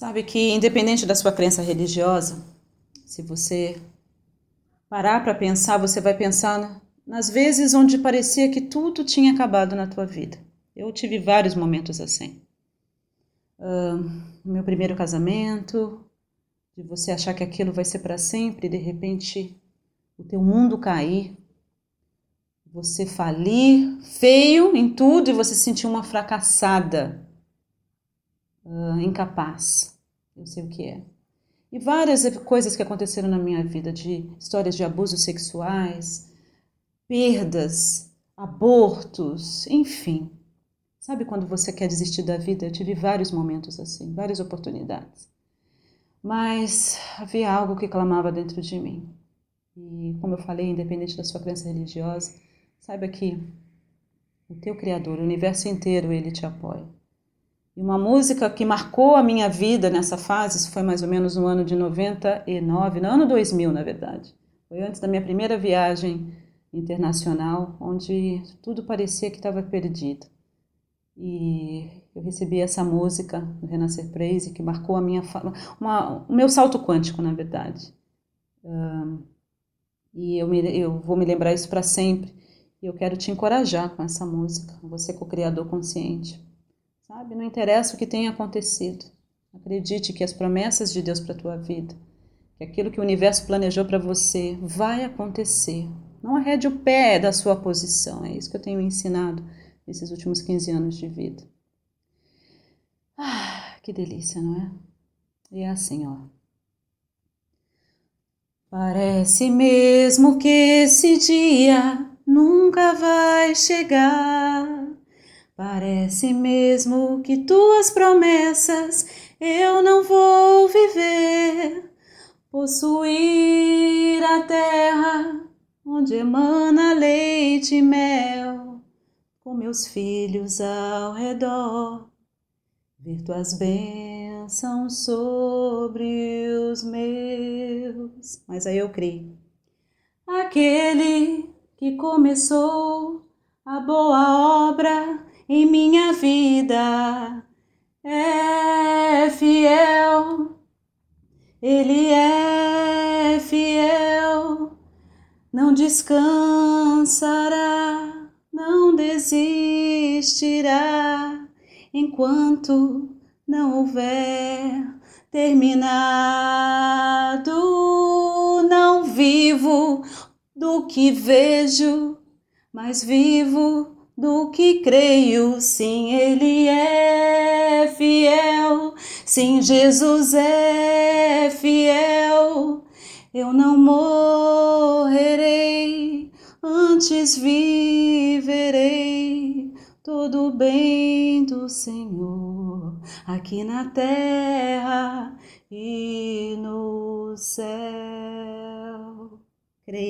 Sabe que, independente da sua crença religiosa, se você parar para pensar, você vai pensar nas vezes onde parecia que tudo tinha acabado na tua vida. Eu tive vários momentos assim. Uh, meu primeiro casamento, de você achar que aquilo vai ser para sempre de repente o teu mundo cair, você falir feio em tudo e você sentir uma fracassada, uh, incapaz. Eu sei o que é. E várias coisas que aconteceram na minha vida, de histórias de abusos sexuais, perdas, abortos, enfim. Sabe quando você quer desistir da vida? Eu tive vários momentos assim, várias oportunidades. Mas havia algo que clamava dentro de mim. E como eu falei, independente da sua crença religiosa, saiba que o teu Criador, o universo inteiro, ele te apoia. E uma música que marcou a minha vida nessa fase, isso foi mais ou menos no ano de 99, no ano 2000, na verdade. Foi antes da minha primeira viagem internacional, onde tudo parecia que estava perdido. E eu recebi essa música do Renascer Praise que marcou a minha uma, o meu salto quântico, na verdade. Um, e eu, me, eu vou me lembrar isso para sempre. E eu quero te encorajar com essa música, você co-criador consciente. Sabe? Não interessa o que tenha acontecido. Acredite que as promessas de Deus para a tua vida, que aquilo que o universo planejou para você vai acontecer. Não arrede o pé da sua posição. É isso que eu tenho ensinado nesses últimos 15 anos de vida. Ah, que delícia, não é? E é assim, ó. Parece mesmo que esse dia nunca vai chegar. Parece mesmo que tuas promessas eu não vou viver. Possuir a terra onde emana leite e mel, com meus filhos ao redor, ver tuas bênçãos sobre os meus. Mas aí eu criei. Aquele que começou a boa obra em minha vida é fiel, Ele é fiel, não descansará, não desistirá enquanto não houver terminado. Não vivo do que vejo, mas vivo do que creio. Sim, Ele é fiel. Sim, Jesus é fiel. Eu não morrerei, antes viverei todo bem do Senhor aqui na terra e no céu. Creia.